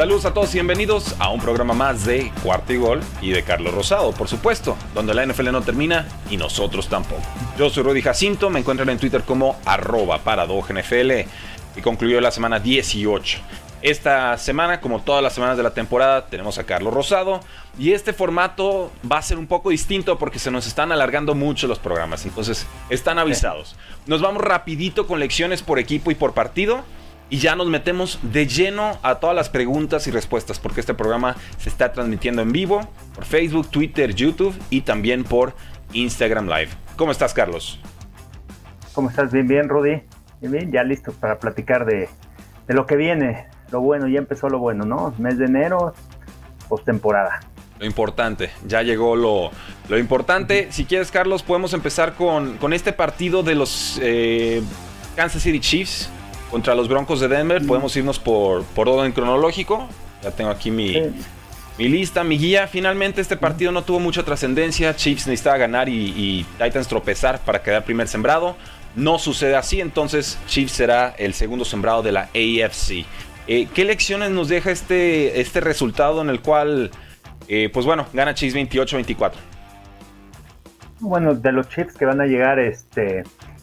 Saludos a todos y bienvenidos a un programa más de Cuarto y Gol y de Carlos Rosado, por supuesto, donde la NFL no termina y nosotros tampoco. Yo soy Rudy Jacinto, me encuentran en Twitter como arroba NFL y concluyó la semana 18. Esta semana, como todas las semanas de la temporada, tenemos a Carlos Rosado y este formato va a ser un poco distinto porque se nos están alargando mucho los programas, entonces están avisados. Nos vamos rapidito con lecciones por equipo y por partido y ya nos metemos de lleno a todas las preguntas y respuestas, porque este programa se está transmitiendo en vivo por Facebook, Twitter, YouTube y también por Instagram Live. ¿Cómo estás, Carlos? ¿Cómo estás? Bien, bien, Rudy. Bien, bien, ya listo para platicar de, lo que viene. Lo bueno, ya empezó lo bueno, ¿no? Mes de enero, postemporada. Lo importante, ya llegó lo, lo importante. Si quieres, Carlos, podemos empezar con, con este partido de los eh, Kansas City Chiefs contra los Broncos de Denver. Podemos irnos por, por orden cronológico. Ya tengo aquí mi, mi lista, mi guía. Finalmente este partido no tuvo mucha trascendencia. Chiefs necesitaba ganar y, Titans tropezar para quedar primer sembrado. No sucede así, entonces Chiefs será el segundo sembrado de la AFC. Eh, ¿Qué lecciones nos deja este, este resultado en el cual, eh, pues bueno, gana Chiefs 28-24? Bueno, de los Chiefs que van a llegar, este,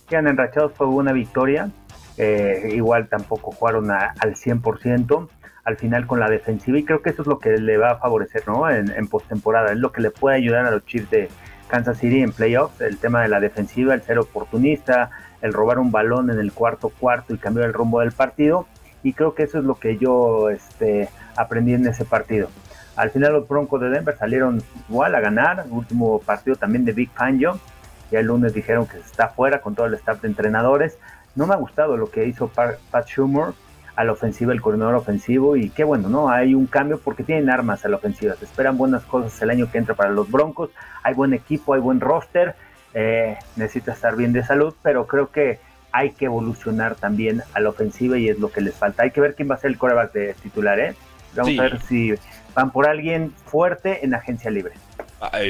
quedan enrachados por una victoria. Eh, igual tampoco jugaron al 100% al final con la defensiva y creo que eso es lo que le va a favorecer ¿no? en, en postemporada, es lo que le puede ayudar a los Chiefs de Kansas City en playoffs, el tema de la defensiva, el ser oportunista, el robar un balón en el cuarto cuarto y cambiar el rumbo del partido y creo que eso es lo que yo este, aprendí en ese partido. Al final los Broncos de Denver salieron igual a ganar, último partido también de Big Fangio, ya el lunes dijeron que está fuera con todo el staff de entrenadores, no me ha gustado lo que hizo Pat Schumer a la ofensiva, el coordinador ofensivo, y qué bueno, ¿no? Hay un cambio porque tienen armas a la ofensiva, se esperan buenas cosas el año que entra para los Broncos, hay buen equipo, hay buen roster, eh, necesita estar bien de salud, pero creo que hay que evolucionar también a la ofensiva y es lo que les falta. Hay que ver quién va a ser el coreback de titular, ¿eh? Vamos a ver si van por alguien fuerte en agencia libre.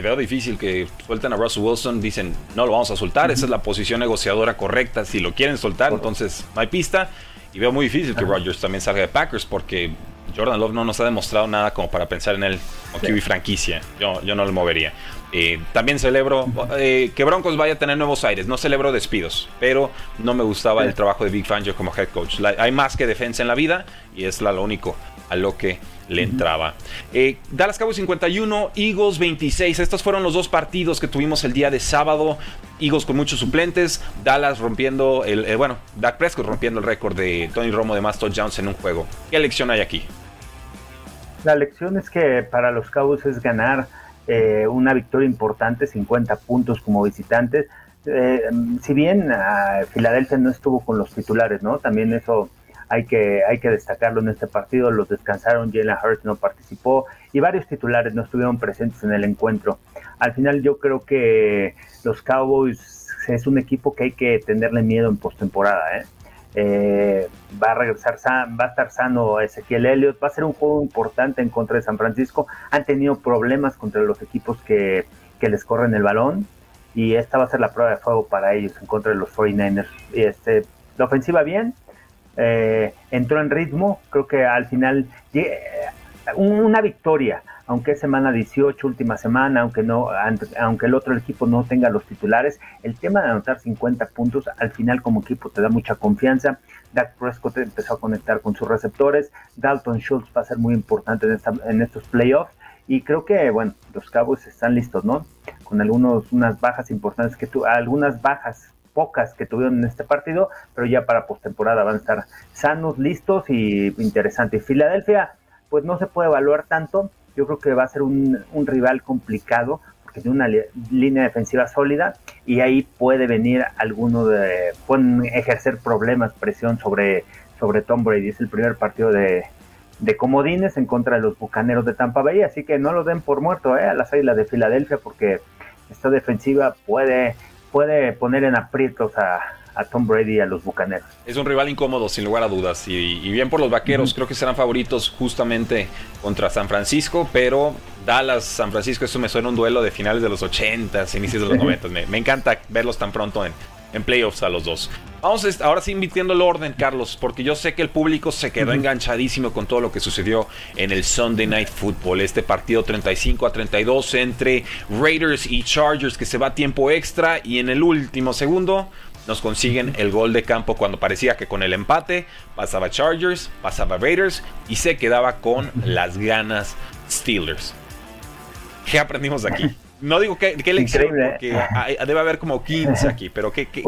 Veo difícil que suelten a Russell Wilson, dicen no lo vamos a soltar, esa es la posición negociadora correcta, si lo quieren soltar, entonces no hay pista. Y veo muy difícil que Rodgers también salga de Packers porque Jordan Love no nos ha demostrado nada como para pensar en él como QB franquicia. Yo, yo no lo movería. Eh, también celebro eh, que Broncos vaya a tener nuevos aires. No celebro despidos, pero no me gustaba el trabajo de Big Fangio como head coach. hay más que defensa en la vida y es lo único a lo que le entraba. Eh, Dallas Cowboys 51, Eagles 26. Estos fueron los dos partidos que tuvimos el día de sábado. Eagles con muchos suplentes, Dallas rompiendo el, eh, bueno, Dak Prescott rompiendo el récord de Tony Romo de más touchdowns en un juego. ¿Qué lección hay aquí? La lección es que para los Cowboys es ganar eh, una victoria importante, 50 puntos como visitantes. si bien ah, Filadelfia no estuvo con los titulares, ¿no? También eso hay que, hay que destacarlo en este partido, los descansaron, Jalen Hurts no participó y varios titulares no estuvieron presentes en el encuentro. Al final yo creo que los Cowboys es un equipo que hay que tenerle miedo en postemporada, ¿eh? Eh, va a regresar, va a estar sano Ezequiel Elliott, va a ser un juego importante en contra de San Francisco. Han tenido problemas contra los equipos que, que les corren el balón y esta va a ser la prueba de fuego para ellos en contra de los 49ers. Y este, la ofensiva bien, eh, entró en ritmo, creo que al final eh, una victoria, aunque es semana 18, última semana, aunque no, aunque el otro equipo no tenga los titulares, el tema de anotar 50 puntos al final como equipo te da mucha confianza. Dak Prescott empezó a conectar con sus receptores, Dalton Schultz va a ser muy importante en, en estos playoffs y creo que bueno los Cowboys están listos, ¿no? Con algunos unas bajas importantes que tú, algunas bajas pocas que tuvieron en este partido, pero ya para postemporada van a estar sanos, listos y interesantes. Filadelfia, pues no se puede evaluar tanto yo creo que va a ser un, rival complicado porque tiene una línea defensiva sólida y ahí puede venir alguno de, pueden ejercer problemas, presión sobre, sobre Tom Brady. Es el primer partido de, de comodines en contra de los Bucaneros de Tampa Bay, así que no lo den por muerto ¿eh? a las Águilas de Filadelfia porque esta defensiva puede, puede poner en aprietos a, a Tom Brady y a los Bucaneros. Es un rival incómodo, sin lugar a dudas. Y, bien por los vaqueros, creo que serán favoritos justamente contra San Francisco, pero Dallas, San Francisco, eso me suena un duelo de finales de los 80, inicios de los 90. Me, me encanta verlos tan pronto en, en playoffs a los dos. Vamos ahora sí invirtiendo el orden, Carlos, porque yo sé que el público se quedó enganchadísimo con todo lo que sucedió en el Sunday Night Football, este partido 35 a 32 entre Raiders y Chargers que se va a tiempo extra y en el último segundo nos consiguen el gol de campo cuando parecía que con el empate pasaba Chargers, pasaba Raiders y se quedaba con las ganas Steelers. ¿Qué aprendimos aquí? No digo qué, qué lección, porque debe haber como 15 aquí, pero ¿qué, qué,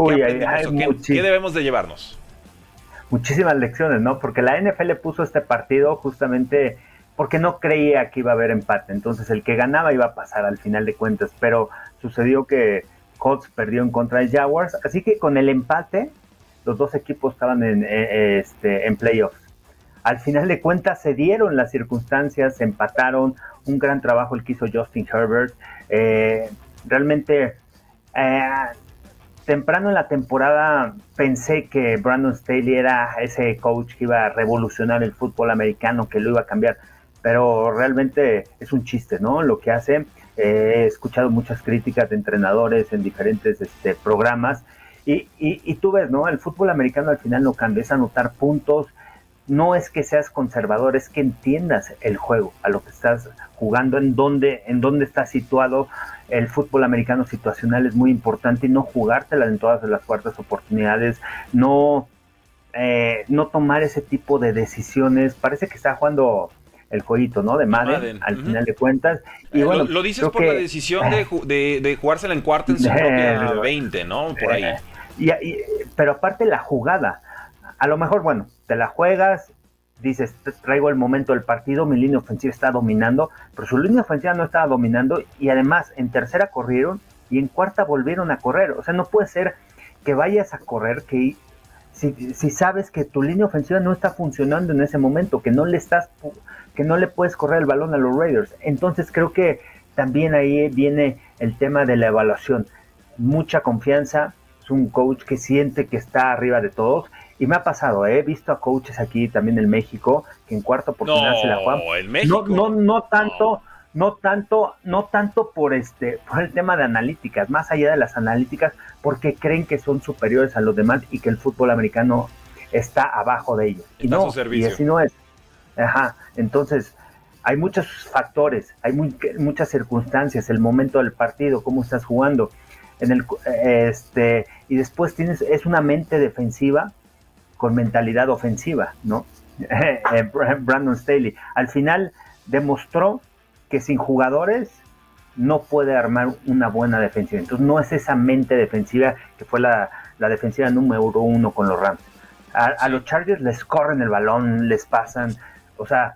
¿qué, debemos de llevarnos? Muchísimas lecciones, ¿no? Porque la NFL puso este partido justamente porque no creía que iba a haber empate. Entonces el que ganaba iba a pasar al final de cuentas, pero sucedió que Colts perdió en contra de Jaguars, así que con el empate los dos equipos estaban en, eh, este, en playoffs. Al final de cuentas se dieron las circunstancias, se empataron, un gran trabajo el que hizo Justin Herbert. Eh, realmente eh, temprano en la temporada pensé que Brandon Staley era ese coach que iba a revolucionar el fútbol americano, que lo iba a cambiar, pero realmente es un chiste, ¿no? Lo que hace he escuchado muchas críticas de entrenadores en diferentes este, programas y, y, tú ves, ¿no? El fútbol americano al final no cambia, es anotar puntos, no es que seas conservador, es que entiendas el juego, a lo que estás jugando, en dónde, en dónde está situado. El fútbol americano situacional es muy importante y no jugártela en todas las cuartas oportunidades, no, eh, no tomar ese tipo de decisiones. Parece que está jugando el jueguito, ¿no? De Madden, al final de cuentas. Y eh, bueno, lo, dices por la decisión de, de, de, jugársela en cuarta en su propia 20, ¿no? Por ahí. Y, pero aparte la jugada, a lo mejor, bueno, te la juegas, dices, traigo el momento del partido, mi línea ofensiva está dominando, pero su línea ofensiva no estaba dominando y además en tercera corrieron y en cuarta volvieron a correr. O sea, no puede ser que vayas a correr, que si, si sabes que tu línea ofensiva no está funcionando en ese momento, que no le estás que no le puedes correr el balón a los Raiders. Entonces creo que también ahí viene el tema de la evaluación. Mucha confianza, es un coach que siente que está arriba de todos. Y me ha pasado, ¿eh? he visto a coaches aquí también en México que en cuarta oportunidad se la juegan. No, no, no tanto, no. tanto, no tanto por este, por el tema de analíticas, más allá de las analíticas, porque creen que son superiores a los demás y que el fútbol americano está abajo de ellos. y no, y así no es. Ajá, entonces hay muchos factores, hay muchas circunstancias, el momento del partido, cómo estás jugando, en el, este, y después tienes, es una mente defensiva con mentalidad ofensiva, ¿no? Eh, Brandon Staley, al final demostró que sin jugadores no puede armar una buena defensiva. Entonces no es esa mente defensiva que fue la, defensiva número uno con los Rams. A, los Chargers les corren el balón, les pasan, o sea,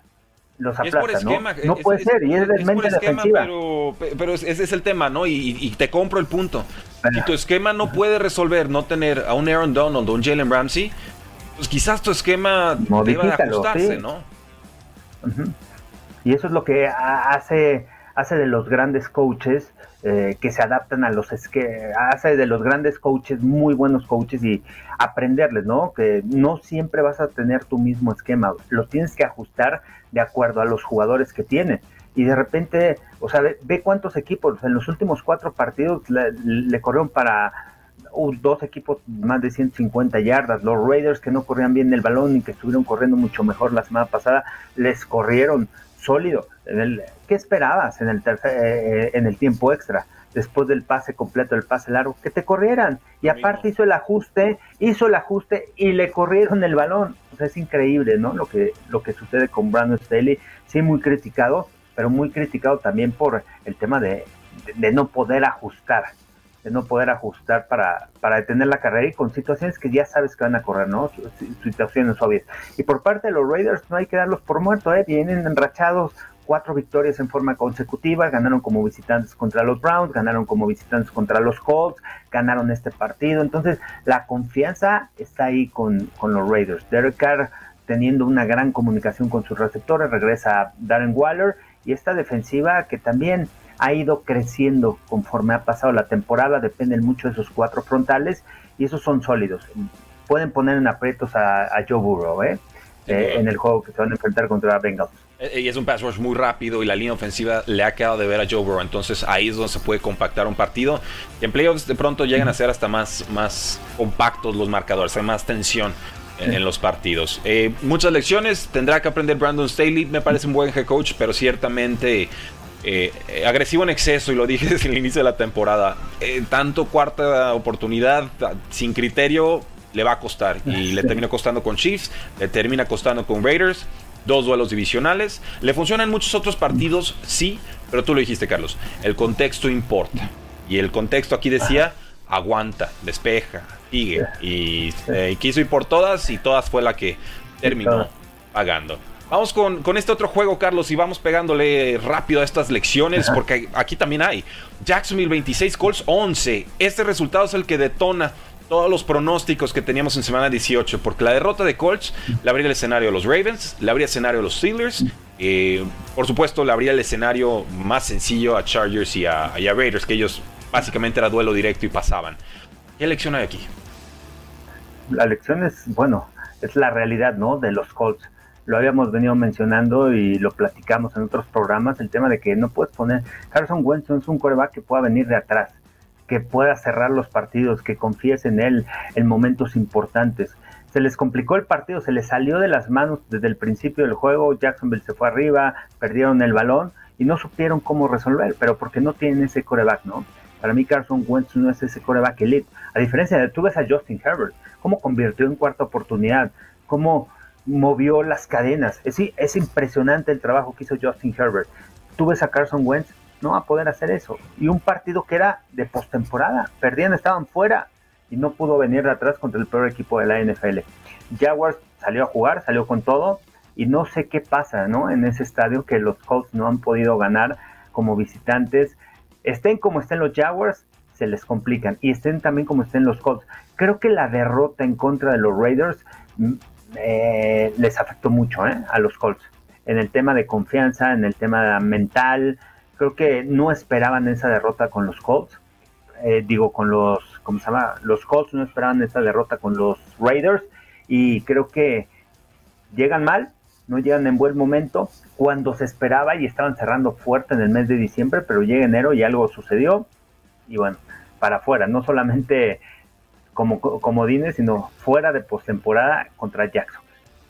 los aplastan, ¿no? No puede ser, y es, es mente defensiva. Pero, pero ese es el tema, ¿no? Y, te compro el punto. Si tu esquema no puede resolver no tener a un Aaron Donald o un Jalen Ramsey, pues quizás tu esquema deba de ajustarse, ¿no? Y eso es lo que hace, hace de los grandes coaches eh, que se adaptan a los que hace de los grandes coaches muy buenos coaches y aprenderles, ¿no? Que no siempre vas a tener tu mismo esquema, lo tienes que ajustar de acuerdo a los jugadores que tienes. Y de repente, o sea, ve, cuántos equipos en los últimos cuatro partidos le, corrieron para uh, dos equipos más de 150 yardas. Los Raiders que no corrían bien el balón y que estuvieron corriendo mucho mejor la semana pasada, les corrieron sólido. ¿Qué esperabas en el, tercer, eh, en el tiempo extra? Después del pase completo, el pase largo, que te corrieran. Y aparte hizo el ajuste, hizo el ajuste y le corrieron el balón. es increíble, ¿no? Lo que, lo que sucede con Brandon Staley. Sí, muy criticado, pero muy criticado también por el tema de, de no poder ajustar de no poder ajustar para, para detener la carrera y con situaciones que ya sabes que van a correr, ¿no? Situaciones obvias. Y por parte de los Raiders no hay que darlos por muertos, ¿eh? Vienen enrachados cuatro victorias en forma consecutiva, ganaron como visitantes contra los Browns, ganaron como visitantes contra los Colts, ganaron este partido, entonces la confianza está ahí con, con los Raiders. Derek Carr teniendo una gran comunicación con sus receptores, regresa Darren Waller y esta defensiva que también ha ido creciendo conforme ha pasado la temporada, dependen mucho de esos cuatro frontales y esos son sólidos. Pueden poner en aprietos a, Joe Burrow ¿eh? Eh, en el juego que se van a enfrentar contra Bengals. Eh, y es un pass rush muy rápido y la línea ofensiva le ha quedado de ver a Joe Burrow. Entonces ahí es donde se puede compactar un partido. Y en playoffs de pronto llegan a ser hasta más, más compactos los marcadores, hay más tensión en, los partidos. muchas lecciones tendrá que aprender Brandon Staley. Me parece un buen head coach, pero ciertamente eh, agresivo en exceso, y lo dije desde el inicio de la temporada. Eh, tanto cuarta oportunidad sin criterio le va a costar. Y le termina costando con Chiefs, le termina costando con Raiders. Dos duelos divisionales. Le funcionan muchos otros partidos, sí, pero tú lo dijiste, Carlos. El contexto importa. Y el contexto aquí decía: aguanta, despeja, sigue. Y, eh, y quiso ir por todas, y todas fue la que terminó pagando. Vamos con, este otro juego, Carlos, y vamos pegándole rápido a estas lecciones, porque aquí también hay. Jacksonville 26, Colts 11. Este resultado es el que detona todos los pronósticos que teníamos en semana 18, porque la derrota de Colts le abría el escenario a los Ravens, le abría el escenario a los Steelers, eh, por supuesto le abría el escenario más sencillo a Chargers y a, y a Raiders, que ellos básicamente era duelo directo y pasaban. ¿Qué lección hay aquí? La lección es, bueno, es la realidad, ¿no? De los Colts lo habíamos venido mencionando y lo platicamos en otros programas, el tema de que no puedes poner, Carson Wentz es un coreback que pueda venir de atrás, que pueda cerrar los partidos, que confíes en él en momentos importantes. Se les complicó el partido, se les salió de las manos desde el principio del juego, Jacksonville se fue arriba, perdieron el balón y no supieron cómo resolver, pero porque no tienen ese coreback, ¿no? Para mí Carson Wentz no es ese coreback elite. A diferencia de, tú ves a Justin Herbert, cómo convirtió en cuarta oportunidad, cómo movió las cadenas. Es, es impresionante el trabajo que hizo Justin Herbert. Tú ves a Carson Wentz, no va a poder hacer eso. Y un partido que era de postemporada, perdían, estaban fuera y no pudo venir de atrás contra el peor equipo de la NFL. Jaguars salió a jugar, salió con todo y no sé qué pasa, ¿no? En ese estadio que los Colts no han podido ganar como visitantes. Estén como estén los Jaguars, se les complican y estén también como estén los Colts. Creo que la derrota en contra de los Raiders eh, les afectó mucho ¿eh? a los Colts. En el tema de confianza, en el tema mental, creo que no esperaban esa derrota con los Colts. Eh, digo, con los, ¿cómo se llama? Los Colts no esperaban esa derrota con los Raiders y creo que llegan mal, no llegan en buen momento cuando se esperaba y estaban cerrando fuerte en el mes de diciembre, pero llega enero y algo sucedió y bueno, para afuera, no solamente como comodines, sino fuera de postemporada contra Jackson.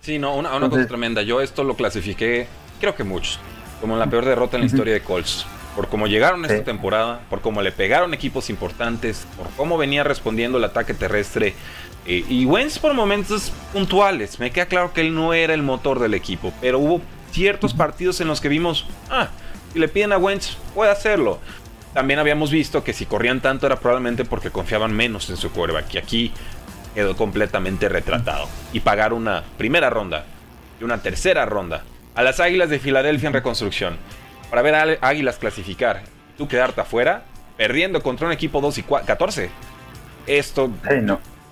Sí, no, una, cosa tremenda. Yo esto lo clasifiqué, creo que muchos, como la peor derrota en la historia de Colts. Por cómo llegaron esta temporada, por cómo le pegaron equipos importantes, por cómo venía respondiendo el ataque terrestre. Eh, y Wentz por momentos puntuales. Me queda claro que él no era el motor del equipo, pero hubo ciertos partidos en los que vimos, ah, si le piden a Wentz, puede hacerlo. También habíamos visto que si corrían tanto era probablemente porque confiaban menos en su quarterback. Y aquí quedó completamente retratado. Y pagar una primera ronda y una tercera ronda a las Águilas de Filadelfia en reconstrucción. Para ver a Águilas clasificar. Tú quedarte afuera, perdiendo contra un equipo 2 y 14. Esto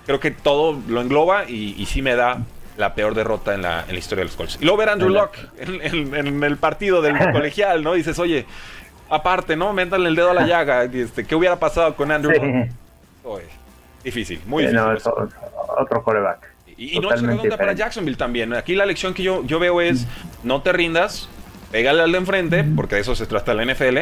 creo que todo lo engloba y, sí me da la peor derrota en la, historia de los Colts. Y luego ver a Andrew Locke en, en, el partido del colegial, ¿no? Dices, oye, aparte, ¿no? Métanle el dedo a la llaga. Este, ¿Qué hubiera pasado con Andrew? difícil, muy difícil. otro coreback. Y, no es redonda para Jacksonville también. Aquí la lección que yo, yo veo es: no te rindas, pégale al de enfrente, porque de eso se trata la NFL,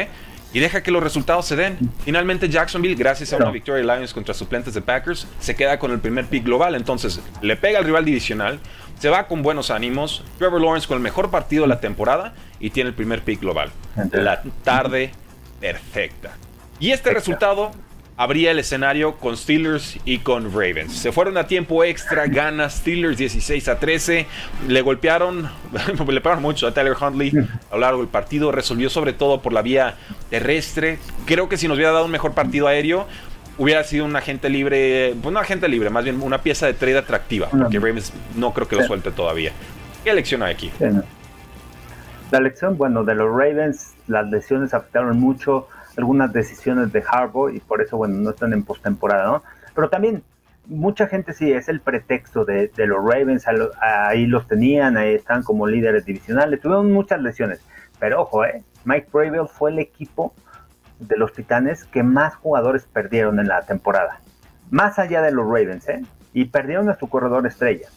y deja que los resultados se den. Finalmente, Jacksonville, gracias a una victoria de Lions contra suplentes de Packers, se queda con el primer pick global. Entonces, le pega al rival divisional, se va con buenos ánimos. Trevor Lawrence con el mejor partido de la temporada y tiene el primer pick global. La tarde perfecta. Y este resultado abría el escenario con Steelers y con Ravens. Se fueron a tiempo extra, gana Steelers 16 a 13. Le golpearon, le pegaron mucho a Tyler Huntley a lo largo del partido. Resolvió sobre todo por la vía terrestre. Creo que si nos hubiera dado un mejor partido aéreo, hubiera sido un agente libre, pues no agente libre, más bien una pieza de trade atractiva, porque Ravens no creo que lo suelte todavía. ¿Qué elección hay aquí? La lección, bueno, de los Ravens, las lesiones afectaron mucho algunas decisiones de Harbaugh y por eso, bueno, no están en postemporada, ¿no? Pero también mucha gente sí es el pretexto de, los Ravens, ahí los tenían, ahí están como líderes divisionales, tuvieron muchas lesiones, pero ojo, eh, Mike Bravel fue el equipo de los Titanes que más jugadores perdieron en la temporada, más allá de los Ravens, ¿eh? Y perdieron a su corredor estrella.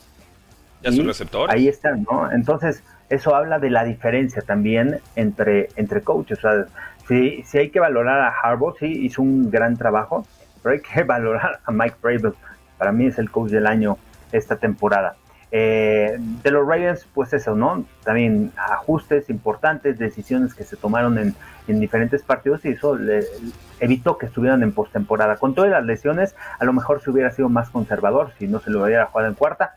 Ya su receptor. Ahí están, ¿no? Entonces, eso habla de la diferencia también entre, entre coaches. O sea, si, si hay que valorar a Harbaugh, sí, hizo un gran trabajo, pero hay que valorar a Mike Bravel para mí es el coach del año esta temporada. Eh, de los Ravens, pues eso, ¿no? También ajustes importantes, decisiones que se tomaron en, diferentes partidos y eso evitó que estuvieran en postemporada. Con todas las lesiones, a lo mejor se hubiera sido más conservador si no se lo hubiera jugado en cuarta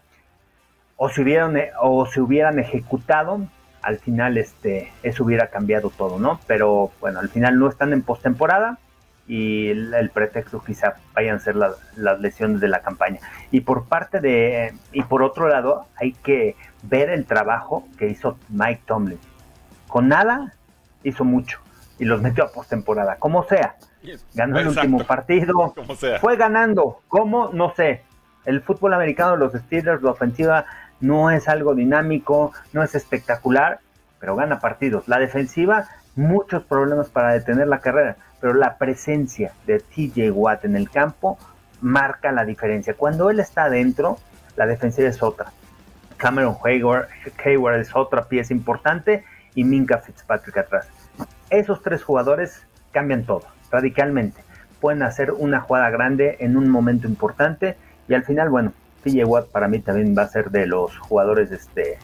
o si hubieran, o se hubieran ejecutado. Al final, este, eso hubiera cambiado todo, ¿no? Pero bueno, al final no están en postemporada y el, pretexto quizá vayan a ser las lesiones de la campaña. Y por parte de, y por otro lado, hay que ver el trabajo que hizo Mike Tomlin. Con nada hizo mucho y los metió a postemporada, como sea. Ganó el último partido, fue ganando, ¿cómo? No sé. El fútbol americano, los Steelers, la ofensiva no es algo dinámico, no es espectacular, pero gana partidos. La defensiva, muchos problemas para detener la carrera pero la presencia de TJ Watt en el campo marca la diferencia. Cuando él está adentro, la defensiva es otra. Cameron Hayward, Hayward es otra pieza importante y Minka Fitzpatrick atrás. Esos tres jugadores cambian todo, radicalmente. Pueden hacer una jugada grande en un momento importante y al final, bueno, TJ Watt para mí también va a ser de los jugadores, este,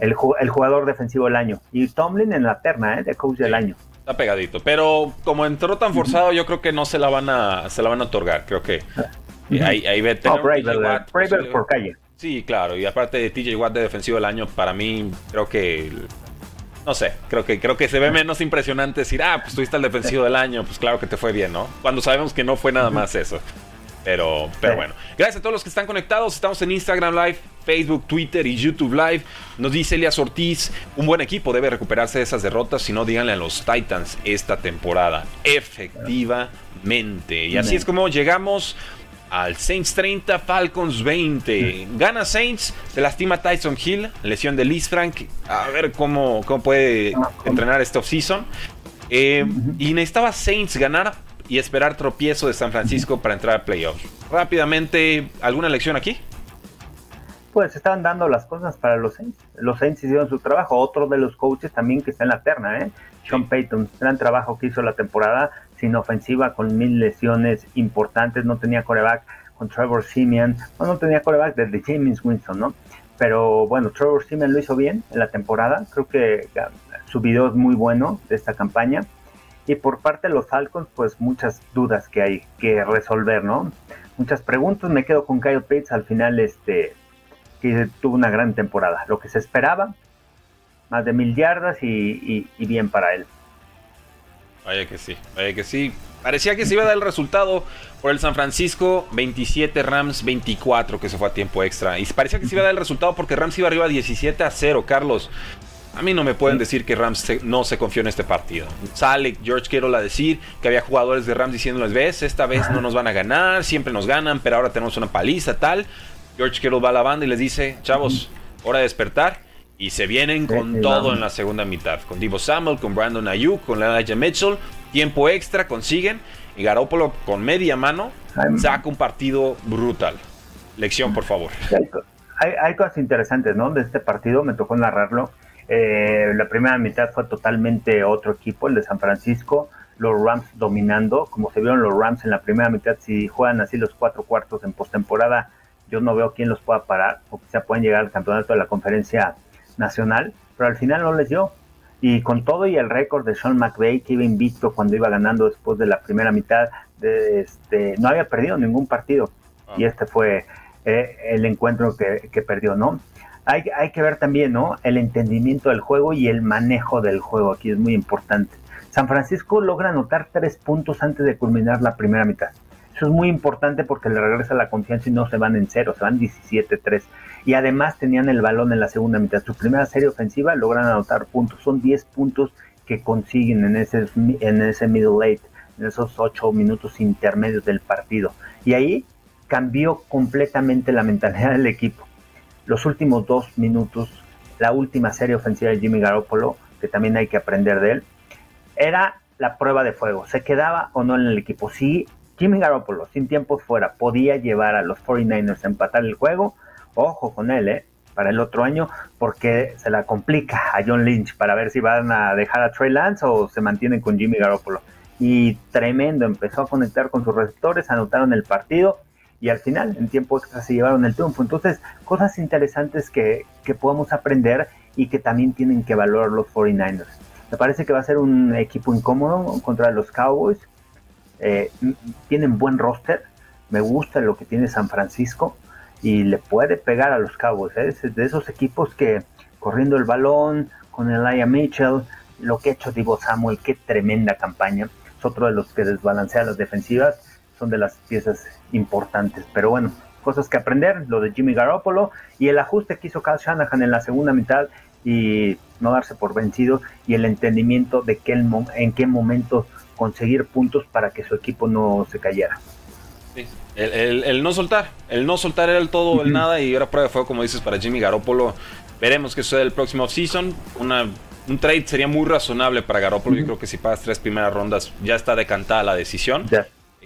el, jugador defensivo del año. Y Tomlin en la terna, ¿eh? de coach del año. Está pegadito. Pero como entró tan forzado, yo creo que no se la van a, se la van a otorgar. Creo que ahí, ahí ve oh, por calle. Sí, claro. Y aparte de TJ Watt de defensivo del año, para mí creo que no sé, creo que creo que se ve menos impresionante decir, ah, pues tuviste el defensivo del año, pues claro que te fue bien, ¿no? Cuando sabemos que no fue nada más eso. Pero, pero bueno. Gracias a todos los que están conectados. Estamos en Instagram Live, Facebook, Twitter y YouTube Live. Nos dice Elias Ortiz, un buen equipo debe recuperarse de esas derrotas. Si no, díganle a los Titans esta temporada. Efectivamente. Y así es como llegamos al Saints 30, Falcons 20. Gana Saints, se lastima Tyson Hill, lesión de Liz Frank. A ver cómo, cómo puede ah, entrenar este offseason. Eh, y necesitaba Saints ganar y esperar tropiezo de San Francisco para entrar a playoffs. Rápidamente, ¿alguna lección aquí? Pues estaban dando las cosas para los Saints. Los Saints hicieron su trabajo. Otro de los coaches también que está en la terna, ¿eh? Sean Payton, gran trabajo que hizo la temporada, sin ofensiva, con mil lesiones importantes, no tenía coreback con Trevor Simeon, no, tenía coreback desde James Winston, ¿no? Pero bueno, Trevor Simeon lo hizo bien en la temporada, creo que su video es muy bueno de esta campaña y por parte de los Falcons, pues muchas dudas que hay que resolver, ¿no? Muchas preguntas. Me quedo con Kyle Pitts al final, este, que tuvo una gran temporada. Lo que se esperaba, más de mil yardas y, bien para él. Vaya que sí, vaya que sí. Parecía que se iba a dar el resultado por el San Francisco 27 Rams 24 que se fue a tiempo extra. Y parecía que se iba a dar el resultado porque Rams iba arriba 17 a 0, Carlos. A mí no me pueden decir que Rams no se confió en este partido. Sale George Kittle a decir que había jugadores de Rams diciéndoles, ves, esta vez no nos van a ganar, siempre nos ganan, pero ahora tenemos una paliza, tal. George Kittle va a la banda y les dice, chavos, hora de despertar. Y se vienen con todo en la segunda mitad. Con Divo Samuel, con Brandon Ayuk, con Elijah Mitchell. Tiempo extra consiguen. Y Garoppolo con media mano saca un partido brutal. Lección, por favor. Hay, hay, cosas interesantes, ¿no? De este partido, me tocó narrarlo. Eh, la primera mitad fue totalmente otro equipo, el de San Francisco, los Rams dominando, como se vieron los Rams en la primera mitad, si juegan así los cuatro cuartos en postemporada, yo no veo quién los pueda parar, o quizá pueden llegar al campeonato de la conferencia nacional, pero al final no les dio. Y con todo y el récord de Sean McVay, que iba invicto cuando iba ganando después de la primera mitad, de este, no había perdido ningún partido. Y ah. este fue eh, el encuentro que, que perdió, ¿no? Hay, hay que ver también, ¿no? El entendimiento del juego y el manejo del juego. Aquí es muy importante. San Francisco logra anotar tres puntos antes de culminar la primera mitad. Eso es muy importante porque le regresa la confianza y no se van en cero, se van 17-3. Y además tenían el balón en la segunda mitad. Su primera serie ofensiva logran anotar puntos. Son 10 puntos que consiguen en ese, en ese middle late, en esos 8 minutos intermedios del partido. Y ahí cambió completamente la mentalidad del equipo. Los últimos dos minutos, la última serie ofensiva de Jimmy Garoppolo, que también hay que aprender de él, era la prueba de fuego. ¿Se quedaba o no en el equipo? Si Jimmy Garoppolo, sin tiempo fuera, podía llevar a los 49ers a empatar el juego, ojo con él, ¿eh? Para el otro año, porque se la complica a John Lynch para ver si van a dejar a Trey Lance o se mantienen con Jimmy Garoppolo. Y tremendo, empezó a conectar con sus receptores, anotaron el partido y al final, en tiempo extra, se llevaron el triunfo. Entonces, cosas interesantes que, que podemos aprender y que también tienen que valorar los 49ers. Me parece que va a ser un equipo incómodo contra los Cowboys. Eh, tienen buen roster. Me gusta lo que tiene San Francisco y le puede pegar a los Cowboys. ¿eh? Es de esos equipos que corriendo el balón con Elijah Mitchell, lo que ha hecho Divo Samuel, qué tremenda campaña. Es otro de los que desbalancea las defensivas. Son de las piezas importantes. Pero bueno, cosas que aprender, lo de Jimmy Garoppolo y el ajuste que hizo Kyle Shanahan en la segunda mitad y no darse por vencido y el entendimiento de que en qué momento conseguir puntos para que su equipo no se cayera. El, no soltar, el no soltar era el todo o el nada y ahora prueba de fuego como dices para Jimmy Garoppolo. Veremos qué sucede el próximo offseason. Una un trade sería muy razonable para Garoppolo. Yo creo que si pagas tres primeras rondas ya está decantada la decisión.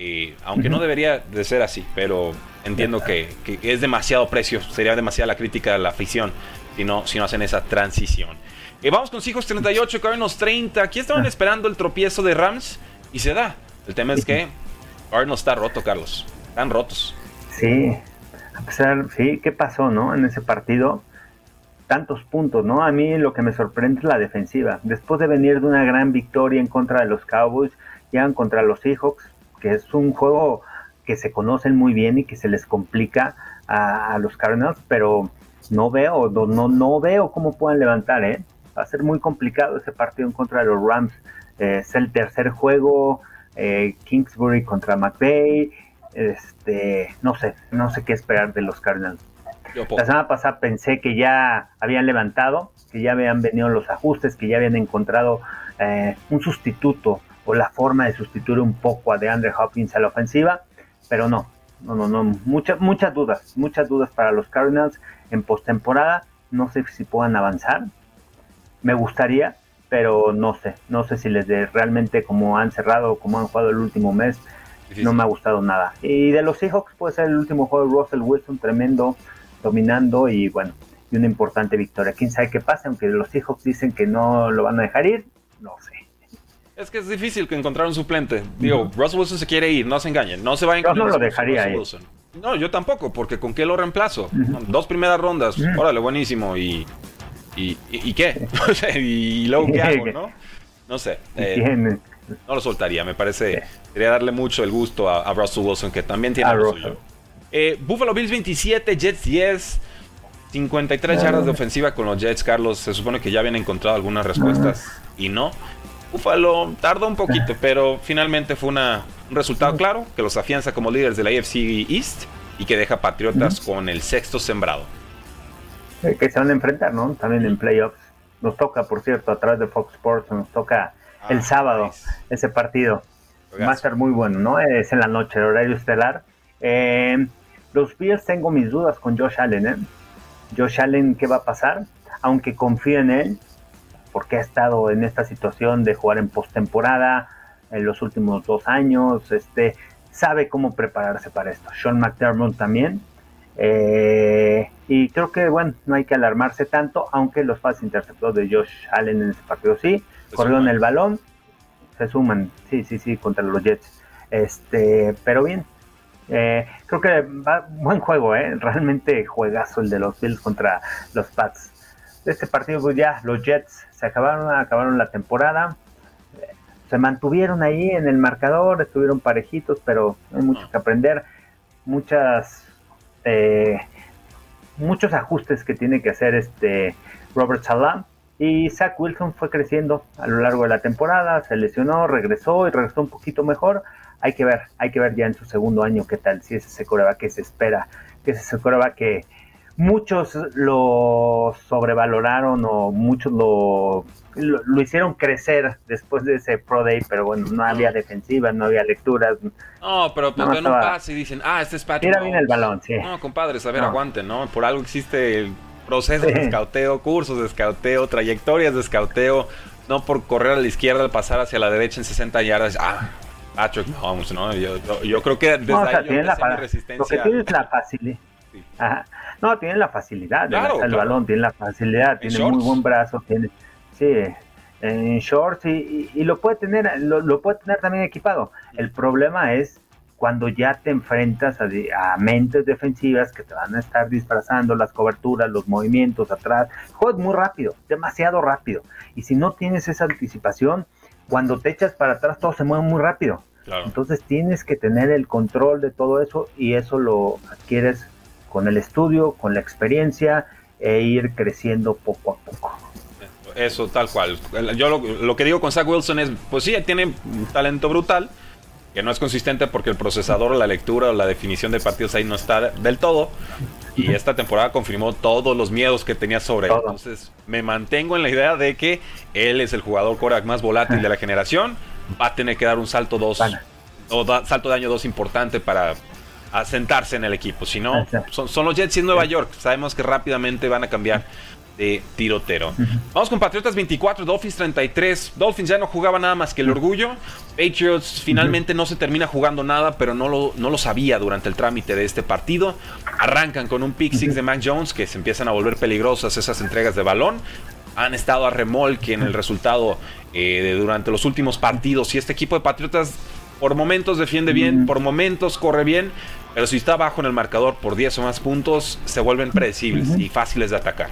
Y, aunque no debería de ser así, pero entiendo que, que, es demasiado precio. Sería demasiada la crítica de la afición si no, si no hacen esa transición. Y eh, vamos con Seahawks 38, Cardinals 30. Aquí estaban esperando el tropiezo de Rams y se da. El tema es que Cardinals está roto, Carlos. Están rotos. Sí, a pesar, sí, ¿qué pasó, no? En ese partido, tantos puntos, ¿no? A mí lo que me sorprende es la defensiva. Después de venir de una gran victoria en contra de los Cowboys, llegan contra los Seahawks, que es un juego que se conocen muy bien y que se les complica a, a los Cardinals, pero no veo, no, no veo cómo puedan levantar, ¿eh? Va a ser muy complicado ese partido en contra de los Rams. Eh, es el tercer juego, eh, Kingsbury contra McVeigh, este, no sé, no sé qué esperar de los Cardinals. La semana pasada pensé que ya habían levantado, que ya habían venido los ajustes, que ya habían encontrado eh, un sustituto la forma de sustituir un poco a DeAndre Hopkins a la ofensiva, pero no, no, no, no, muchas, muchas dudas, muchas dudas para los Cardinals en postemporada. No sé si puedan avanzar. Me gustaría, pero no sé. No sé si les de realmente como han cerrado, como han jugado el último mes. No me ha gustado nada. Y de los Seahawks puede ser el último juego de Russell Wilson, tremendo, dominando y bueno, y una importante victoria. Quién sabe qué pasa, aunque los Seahawks dicen que no lo van a dejar ir, no sé. Es que es difícil que encontrar un suplente. Digo, Russell Wilson se quiere ir, no se engañen, no se va a engañar. Yo no lo dejaría ir. No, yo tampoco, porque ¿con qué lo reemplazo? Dos primeras rondas, órale, buenísimo. ¿Y, y, qué? ¿Y luego qué hago, no? No sé. Eh, no lo soltaría, me parece. Quería darle mucho el gusto a, Russell Wilson, que también tiene lo suyo. Eh, Buffalo Bills 27, Jets 10. 53 yardas de ofensiva con los Jets, Carlos. Se supone que ya habían encontrado algunas respuestas y no. Buffalo tardó un poquito, pero finalmente fue una, un resultado claro que los afianza como líderes de la AFC East y que deja Patriotas con el sexto sembrado. Que se van a enfrentar, ¿no? También en playoffs. Nos toca, por cierto, a través de Fox Sports, nos toca el ah, sábado ese partido. Va a estar muy bueno, ¿no? Es en la noche, el horario estelar. Eh, los Bills tengo mis dudas con Josh Allen, ¿eh? Josh Allen, ¿qué va a pasar? Aunque confío en él, porque ha estado en esta situación de jugar en postemporada en los últimos dos años, este, sabe cómo prepararse para esto. Sean McDermott también. Eh, y creo que, bueno, no hay que alarmarse tanto, aunque los pases interceptados de Josh Allen en ese partido sí, corrieron el balón, se suman, sí, sí, sí, contra los Jets. Este, pero bien, eh, creo que va buen juego, ¿eh? realmente juegazo el de los Bills contra los Pats. De este partido, pues ya los Jets se acabaron, acabaron la temporada. Se mantuvieron ahí en el marcador, estuvieron parejitos, pero hay mucho que aprender. Muchas, eh, muchos ajustes que tiene que hacer este Robert Salah. Y Zach Wilson fue creciendo a lo largo de la temporada, se lesionó, regresó y regresó un poquito mejor. hay que ver, hay que ver ya en su segundo año qué tal, si es ese coreback que se espera, que es ese coreback que muchos lo sobrevaloraron o muchos lo, lo, hicieron crecer después de ese Pro Day, pero bueno, no había defensiva, no había lecturas. No, pero pues un pase y dicen, ah, este es Patrick. Mira bien el balón, sí. No, compadres, a ver, aguanten, ¿no? Por algo existe el proceso de escauteo, cursos de escauteo, trayectorias de escauteo, no por correr a la izquierda al pasar hacia la derecha en 60 yardas, ah, Patrick Mahomes, ¿no? Yo, yo, creo que desde no, o sea, ahí la, resistencia. Lo que tiene es la facilidad. No, tiene la facilidad claro, el balón, tiene la facilidad, tiene muy buen brazo, tiene, sí, en shorts y, y, lo puede tener, lo, puede tener también equipado. El problema es cuando ya te enfrentas a, a, mentes defensivas que te van a estar disfrazando las coberturas, los movimientos atrás. Juegas muy rápido, demasiado rápido. Y si no tienes esa anticipación, cuando te echas para atrás todo se mueve muy rápido. Entonces tienes que tener el control de todo eso y eso lo adquieres con el estudio, con la experiencia e ir creciendo poco a poco. Eso, tal cual. Yo lo, que digo con Zach Wilson es, pues sí, tiene un talento brutal, que no es consistente porque el procesador, la lectura o la definición de partidos ahí no está del todo. Y esta temporada confirmó todos los miedos que tenía sobre él. Entonces, me mantengo en la idea de que él es el jugador Korak más volátil de la generación. Va a tener que dar un salto dos, o salto de año dos importante para asentarse en el equipo. Si no, son, los Jets y en Nueva York. Sabemos que rápidamente van a cambiar de tirotero. Vamos con Patriotas 24, Dolphins 33. Dolphins ya no jugaba nada más que el orgullo. Patriots finalmente no se termina jugando nada, pero no lo, no lo sabía durante el trámite de este partido. Arrancan con un pick six de Mac Jones, que se empiezan a volver peligrosas esas entregas de balón. Han estado a remolque en el resultado eh, de durante los últimos partidos. Y este equipo de Patriotas por momentos defiende bien, por momentos corre bien, pero si está bajo en el marcador por 10 o más puntos, se vuelven predecibles y fáciles de atacar.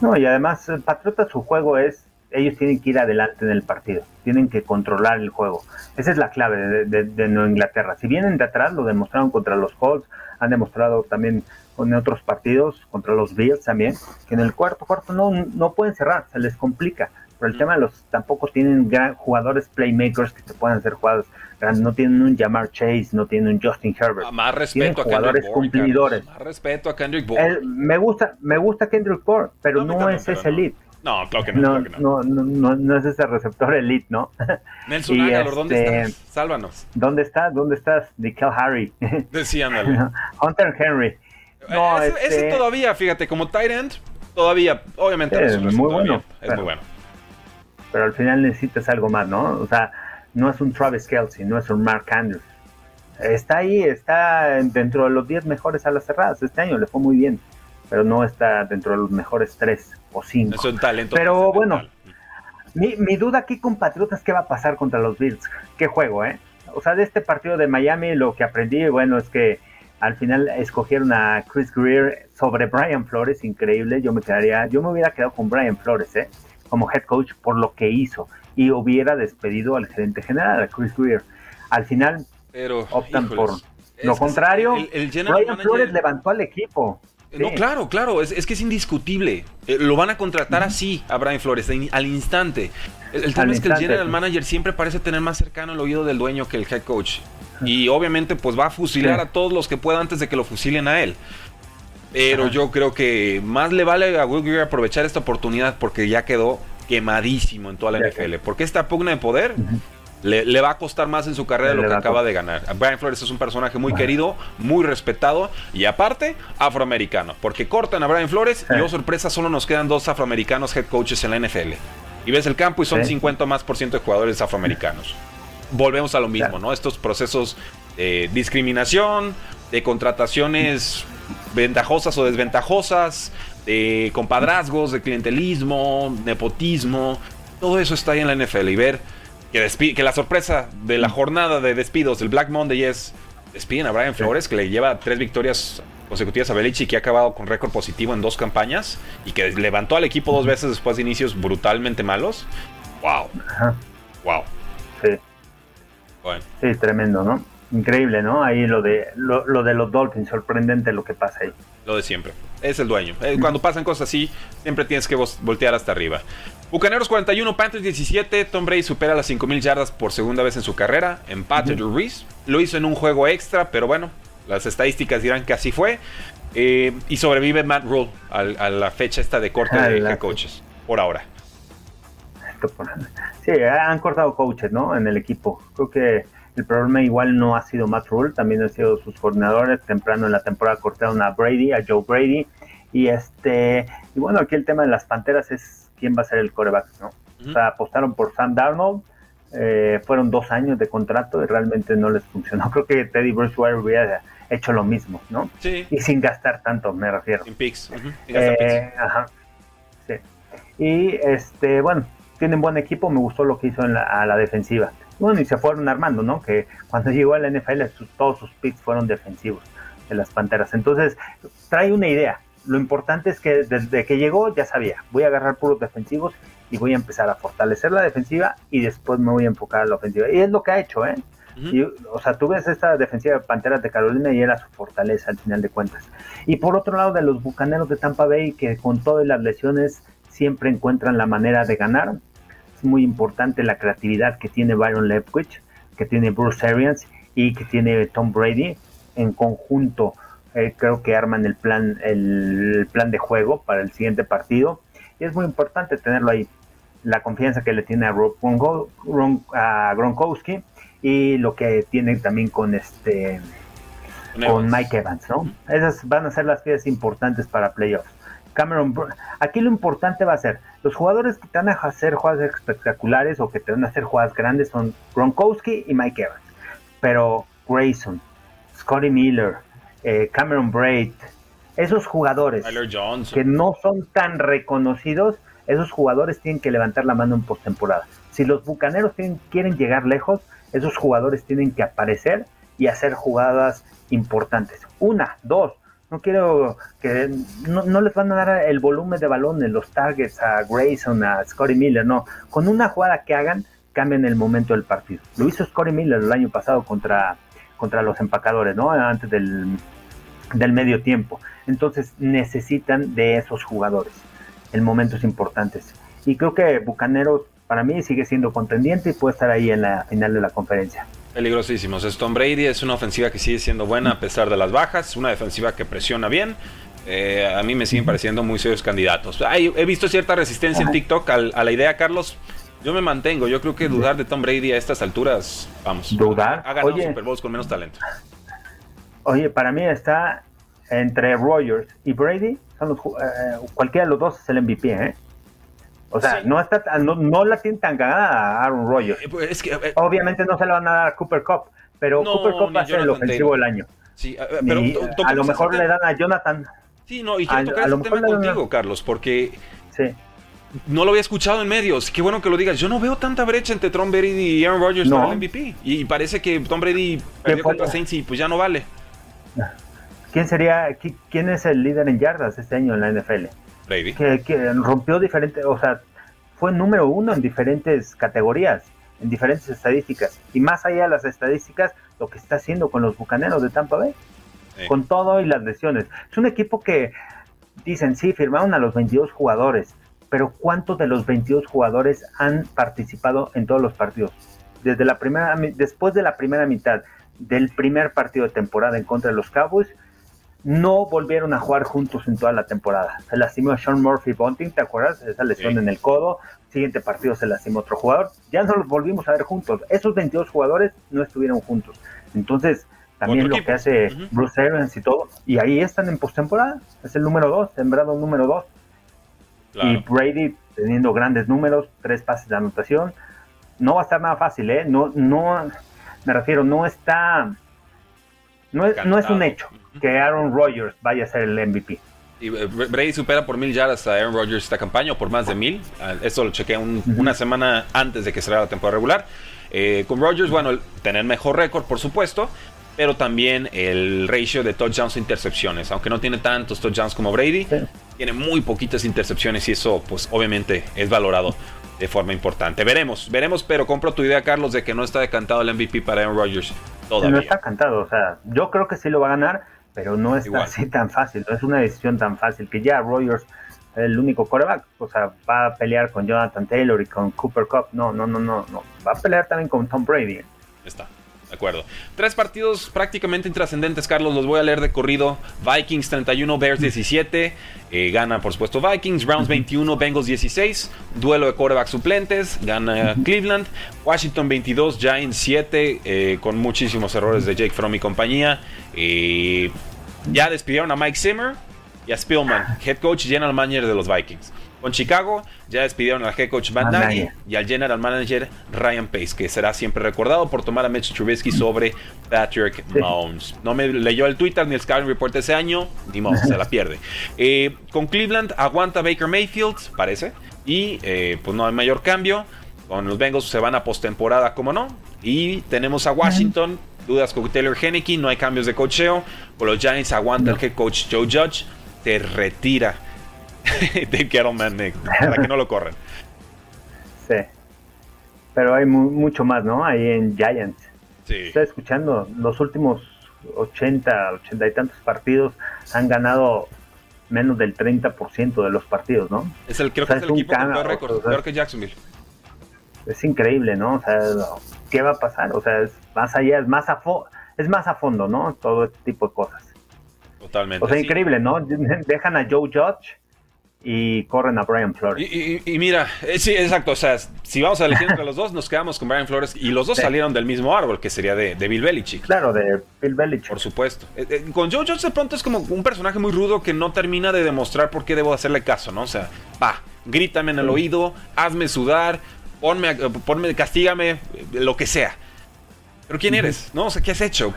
No, y además, el Patriota su juego es, ellos tienen que ir adelante en el partido, tienen que controlar el juego. Esa es la clave de, Nueva Inglaterra. Si vienen de atrás, lo demostraron contra los Colts, han demostrado también en otros partidos, contra los Bills también, que en el cuarto cuarto no, no pueden cerrar, se les complica. Pero el tema de los tampoco tienen gran jugadores playmakers que se puedan hacer jugadas no tienen un Jamar Chase, no tienen un Justin Herbert. Ah, más respeto a jugadores cumplidores. Más respeto a Kendrick Bourne. me gusta, me gusta Kendrick Bourne, pero no, es ese elite. No, claro que no. No, no. no, es ese receptor elite, ¿no? Nelson Aguilar, ¿dónde este, estás? Sálvanos. ¿Dónde estás? ¿Dónde estás? Nickel Harry. Decía, Hunter Henry. No, ese, este todavía, fíjate, como tight end, todavía, obviamente, es muy bueno. Es muy bueno. Pero al final necesitas algo más, ¿no? O sea, no es un Travis Kelsey, no es un Mark Andrews. Está ahí, está dentro de los 10 mejores a las cerradas. Este año le fue muy bien, pero no está dentro de los mejores 3 o 5. Es un talento. Pero bueno, mi, mi, duda aquí con Patriotas, ¿qué va a pasar contra los Bills? ¿Qué juego, eh? O sea, de este partido de Miami lo que aprendí, bueno, es que al final escogieron a Chris Greer sobre Brian Flores, increíble. Yo me quedaría, yo me hubiera quedado con Brian Flores, ¿eh? Como head coach por lo que hizo y hubiera despedido al gerente general, a Chris Greer. Al final Pero, optan por lo contrario. El, Brian Flores levantó al equipo. No, claro, claro, es, que es indiscutible. Eh, lo van a contratar así a Brian Flores, al instante. El, tema es que el general manager siempre parece tener más cercano el oído del dueño que el head coach. Y obviamente pues va a fusilar a todos los que pueda antes de que lo fusilen a él. Pero yo creo que más le vale a Will aprovechar esta oportunidad porque ya quedó quemadísimo en toda la NFL. Porque esta pugna de poder le, va a costar más en su carrera de lo que acaba de ganar. Brian Flores es un personaje muy querido, muy respetado y aparte afroamericano. Porque cortan a Brian Flores y, oh sorpresa, solo nos quedan dos afroamericanos head coaches en la NFL. Y ves el campo y son 50 más por ciento de jugadores afroamericanos. Volvemos a lo mismo, ¿no? Estos procesos de discriminación, de contrataciones ventajosas o desventajosas, de compadrazgos, de clientelismo, nepotismo, todo eso está ahí en la NFL y ver que, que la sorpresa de la jornada de despidos del Black Monday es despiden a Brian Flores, que le lleva tres victorias consecutivas a Belichick, que ha acabado con récord positivo en dos campañas y que levantó al equipo dos veces después de inicios brutalmente malos. ¡Wow! ¡Wow! Sí. Bueno. Sí, tremendo, ¿no? Increíble, ¿no? Ahí lo de lo, de los Dolphins, sorprendente lo que pasa ahí. Lo de siempre. Es el dueño. Eh, cuando pasan cosas así, siempre tienes que voltear hasta arriba. Bucaneros 41, Panthers 17. Tom Brady supera las 5000 yardas por segunda vez en su carrera. Empate uh Reese. Lo hizo en un juego extra, pero bueno, las estadísticas dirán que así fue. Eh, y sobrevive Matt Rule a, la fecha esta de corte de coaches, por ahora. Sí, han cortado coaches, ¿no? En el equipo. Creo que el problema igual no ha sido Matt Rule, también han sido sus coordinadores. Temprano en la temporada cortaron a Brady, a Joe Brady. Y este, y bueno, aquí el tema de las panteras es quién va a ser el coreback, ¿no? O sea, apostaron por Sam Darnold, eh, fueron dos años de contrato y realmente no les funcionó. Creo que Teddy Bridgewater hubiera hecho lo mismo, ¿no? Sí. Y sin gastar tanto, me refiero. Sin picks. Eh, ajá. Sí. Y este, bueno, tienen buen equipo, me gustó lo que hizo en la, a la defensiva. Bueno, y se fueron armando, ¿no? Que cuando llegó a la NFL todos sus picks fueron defensivos de las Panteras. Entonces, trae una idea. Lo importante es que desde que llegó ya sabía, voy a agarrar puros defensivos y voy a empezar a fortalecer la defensiva y después me voy a enfocar a la ofensiva. Y es lo que ha hecho, ¿eh? o sea, tú ves esta defensiva de Panteras de Carolina y era su fortaleza al final de cuentas. Y por otro lado, de los Bucaneros de Tampa Bay, que con todas las lesiones siempre encuentran la manera de ganar. Es muy importante la creatividad que tiene Byron Leftwich, que tiene Bruce Arians y que tiene Tom Brady. En conjunto, eh, creo que arman el plan, el plan de juego para el siguiente partido. Y es muy importante tenerlo ahí. La confianza que le tiene a, a Gronkowski y lo que tiene también con este con Mike Evans, ¿no? Esas van a ser las piezas importantes para playoffs. Cameron, aquí lo importante va a ser, los jugadores que te van a hacer jugadas espectaculares o que te van a hacer jugadas grandes son Gronkowski y Mike Evans, pero Grayson, Scotty Miller, eh, Cameron Braid, esos jugadores que no son tan reconocidos, esos jugadores tienen que levantar la mano en postemporada. Si los bucaneros quieren llegar lejos, esos jugadores tienen que aparecer y hacer jugadas importantes. Una, dos. No quiero que no, les van a dar el volumen de balones, los targets a Grayson, a Scotty Miller, no. Con una jugada que hagan, cambian el momento del partido. Lo hizo Scotty Miller el año pasado contra, contra los empacadores, ¿no? Antes del, del medio tiempo. Entonces necesitan de esos jugadores en momentos importantes. Y creo que Bucaneros para mí sigue siendo contendiente y puede estar ahí en la final de la conferencia. Peligrosísimos. Stone Brady es una ofensiva que sigue siendo buena a pesar de las bajas, una defensiva que presiona bien. Eh, a mí me siguen pareciendo muy serios candidatos. he visto cierta resistencia en TikTok a, la idea, Carlos. Yo me mantengo. Yo creo que dudar de Tom Brady a estas alturas, vamos. Dudar. Ha ganado Super Bowls con menos talento. Oye, para mí está entre Rogers y Brady. Son los, eh, cualquiera de los dos es el MVP, ¿eh? O sea, no, está, no, la tiene tan ganada a Aaron Rodgers. Eh, pues, eh, Obviamente no se la van a dar a Cooper Cup, pero Cooper Cup va a ser el ofensivo del año. Sí, pero a lo mejor le dan a Jonathan. Sí, no, y quiero tocar ese tema contigo, Carlos, porque sí. no lo había escuchado en medios. Qué bueno que lo digas. Yo no veo tanta brecha entre Tom Brady y Aaron Rodgers para el MVP. Y parece que Tom Brady perdió contra Saints y pues ya no vale. ¿Quién sería, quién es el líder en yardas este año en la NFL? Que, rompió diferentes, o sea, fue número uno en diferentes categorías, en diferentes estadísticas. Y más allá de las estadísticas, lo que está haciendo con los bucaneros de Tampa Bay, con todo y las lesiones. Es un equipo que dicen, sí, firmaron a los 22 jugadores, pero ¿cuántos de los 22 jugadores han participado en todos los partidos? Desde la primera, después de la primera mitad del primer partido de temporada en contra de los Cowboys, no volvieron a jugar juntos en toda la temporada. Se lastimó a Sean Murphy Bunting, ¿te acuerdas? Esa lesión en el codo. Siguiente partido se lastimó otro jugador. Ya no los volvimos a ver juntos. Esos 22 jugadores no estuvieron juntos. Entonces, también lo que hace Bruce Arians y todo. Y ahí están en postemporada. Es el número 2, sembrado número 2. Y Brady teniendo grandes números, tres pases de anotación. No va a estar nada fácil, ¿eh? No, no, me refiero, no está. No es, no es un hecho que Aaron Rodgers vaya a ser el MVP. Y eh, Brady supera por mil yardas a Aaron Rodgers esta campaña, o por más de mil. Ah, eso lo chequeé una semana antes de que cerrara la temporada regular. Eh, con Rodgers, bueno, tener mejor récord, por supuesto, pero también el ratio de touchdowns e intercepciones. Aunque no tiene tantos touchdowns como Brady, tiene muy poquitas intercepciones y eso, pues, obviamente es valorado de forma importante. Veremos, veremos, pero compro tu idea, Carlos, de que no está decantado el MVP para Aaron Rodgers Todavía. No está cantado, o sea, yo creo que sí lo va a ganar, pero no es así tan fácil, no es una decisión tan fácil que ya Rogers el único coreback, o sea, va a pelear con Jonathan Taylor y con Cooper Cup, no, no, no, no, no, va a pelear también con Tom Brady. Está. De acuerdo. Tres partidos prácticamente intrascendentes, Carlos. Los voy a leer de corrido. Vikings 31, Bears 17. Eh, gana, por supuesto, Vikings. Browns 21, Bengals 16. Duelo de quarterback suplentes. Gana Cleveland. Washington 22, Giants 7. Eh, con muchísimos errores de Jake Fromm y compañía. Eh, ya despidieron a Mike Zimmer y a Spielman, head coach y general manager de los Vikings. Con Chicago ya despidieron al head coach Van Nagy y al general manager Ryan Pace, que será siempre recordado por tomar a Mitch Trubisky sobre Patrick Mahomes. No me leyó el Twitter ni el Scouting Report ese año, ni Mahomes se la pierde. Eh, con Cleveland aguanta Baker Mayfield, parece, y eh, pues no hay mayor cambio. Con los Bengals se van a postemporada, como no. Y tenemos a Washington, dudas con Taylor Henneke, no hay cambios de cocheo. Con los Giants aguanta el head coach Joe Judge se retira Gettleman para que no lo corran. Sí. Pero hay mucho más, ¿no? Ahí en Giants. Sí. Estoy escuchando, los últimos 80, 80 y tantos partidos han ganado menos del 30% de los partidos, ¿no? Es el, creo que es el equipo con récord, peor que Jacksonville. Es increíble, ¿no? O sea, ¿qué va a pasar? O sea, es más allá, es más a, es más a fondo, ¿no? Todo este tipo de cosas. Totalmente. O sea, increíble, ¿no? Dejan a Joe Judge y corren a Brian Flores. Y, mira, eh, sí, exacto. O sea, si vamos a elegir entre los dos, nos quedamos con Brian Flores y los dos salieron del mismo árbol, que sería de, Bill Belichick. Claro, de Bill Belichick. Por supuesto. Eh, eh, con Joe Judge de pronto es como un personaje muy rudo que no termina de demostrar por qué debo hacerle caso, ¿no? O sea, va, grítame en el oído, hazme sudar, ponme, ponme, castígame, lo que sea. Pero ¿quién eres? ¿No? O sea, ¿qué has hecho?